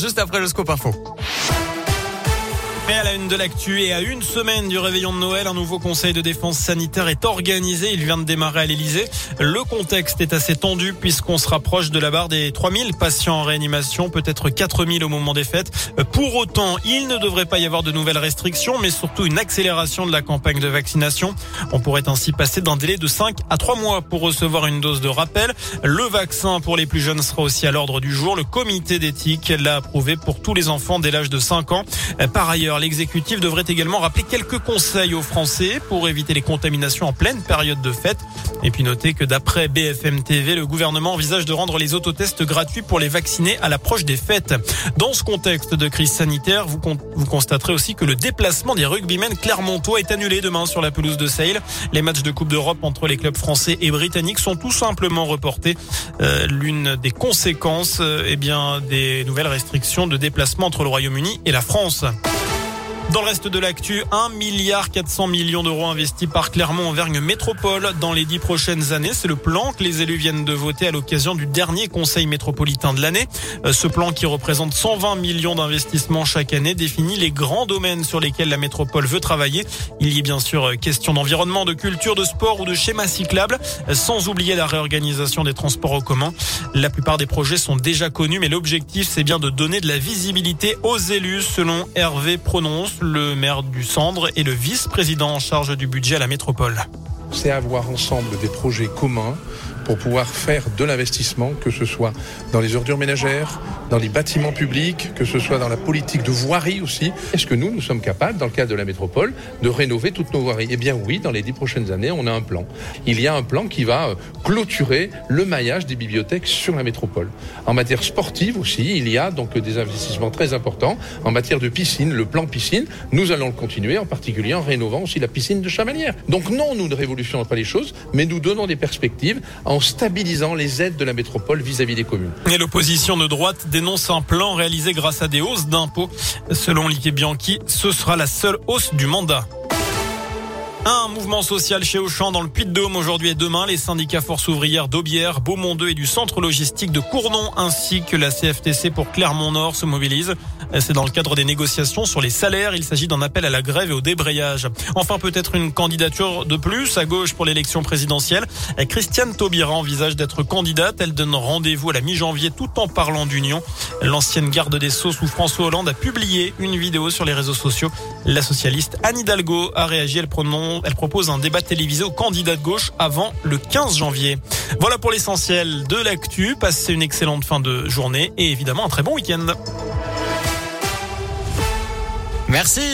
Juste après le scope info. Et à la une de l'actu et à une semaine du réveillon de Noël, un nouveau conseil de défense sanitaire est organisé. Il vient de démarrer à l'Elysée. Le contexte est assez tendu puisqu'on se rapproche de la barre des 3000 patients en réanimation, peut-être 4000 au moment des fêtes. Pour autant, il ne devrait pas y avoir de nouvelles restrictions, mais surtout une accélération de la campagne de vaccination. On pourrait ainsi passer d'un délai de 5 à 3 mois pour recevoir une dose de rappel. Le vaccin pour les plus jeunes sera aussi à l'ordre du jour. Le comité d'éthique l'a approuvé pour tous les enfants dès l'âge de 5 ans. Par ailleurs, l'exécutif devrait également rappeler quelques conseils aux Français pour éviter les contaminations en pleine période de fête. Et puis notez que d'après BFM TV, le gouvernement envisage de rendre les autotests gratuits pour les vaccinés à l'approche des fêtes. Dans ce contexte de crise sanitaire, vous, constaterez aussi que le déplacement des rugbymen clermontois est annulé demain sur la pelouse de Sale. Les matchs de Coupe d'Europe entre les clubs français et britanniques sont tout simplement reportés. Euh, L'une des conséquences, euh, eh bien, des nouvelles restrictions de déplacement entre le Royaume-Uni et la France. Dans le reste de l'actu, 1 milliard 400 millions d'euros investis par Clermont-Auvergne Métropole dans les dix prochaines années. C'est le plan que les élus viennent de voter à l'occasion du dernier conseil métropolitain de l'année. Euh, ce plan qui représente 120 millions d'investissements chaque année définit les grands domaines sur lesquels la métropole veut travailler. Il y est bien sûr euh, question d'environnement, de culture, de sport ou de schéma cyclable, euh, sans oublier la réorganisation des transports en commun. La plupart des projets sont déjà connus, mais l'objectif c'est bien de donner de la visibilité aux élus selon Hervé Prononce le maire du Cendre et le vice-président en charge du budget à la métropole. C'est avoir ensemble des projets communs pour pouvoir faire de l'investissement, que ce soit dans les ordures ménagères, dans les bâtiments publics, que ce soit dans la politique de voirie aussi. Est-ce que nous, nous sommes capables, dans le cadre de la métropole, de rénover toutes nos voiries? Eh bien oui, dans les dix prochaines années, on a un plan. Il y a un plan qui va euh, clôturer le maillage des bibliothèques sur la métropole. En matière sportive aussi, il y a donc des investissements très importants. En matière de piscine, le plan piscine, nous allons le continuer, en particulier en rénovant aussi la piscine de Chamalières. Donc non, nous ne révolutionnons pas les choses, mais nous donnons des perspectives en stabilisant les aides de la métropole vis-à-vis des communes. Et l'opposition de droite dénonce un plan réalisé grâce à des hausses d'impôts. Selon Liké Bianchi, ce sera la seule hausse du mandat. Un mouvement social chez Auchan dans le Puy-de-Dôme aujourd'hui et demain. Les syndicats Force ouvrière d'Aubière, Beaumont 2 et du centre logistique de Cournon ainsi que la CFTC pour Clermont-Nord se mobilisent. C'est dans le cadre des négociations sur les salaires. Il s'agit d'un appel à la grève et au débrayage. Enfin, peut-être une candidature de plus à gauche pour l'élection présidentielle. Christiane Taubira envisage d'être candidate. Elle donne rendez-vous à la mi-janvier tout en parlant d'union. L'ancienne garde des Sceaux sous François Hollande a publié une vidéo sur les réseaux sociaux. La socialiste Anne Hidalgo a réagi. Elle, propose un débat télévisé aux candidats de gauche avant le 15 janvier. Voilà pour l'essentiel de l'actu. Passez une excellente fin de journée et évidemment un très bon week-end. Merci.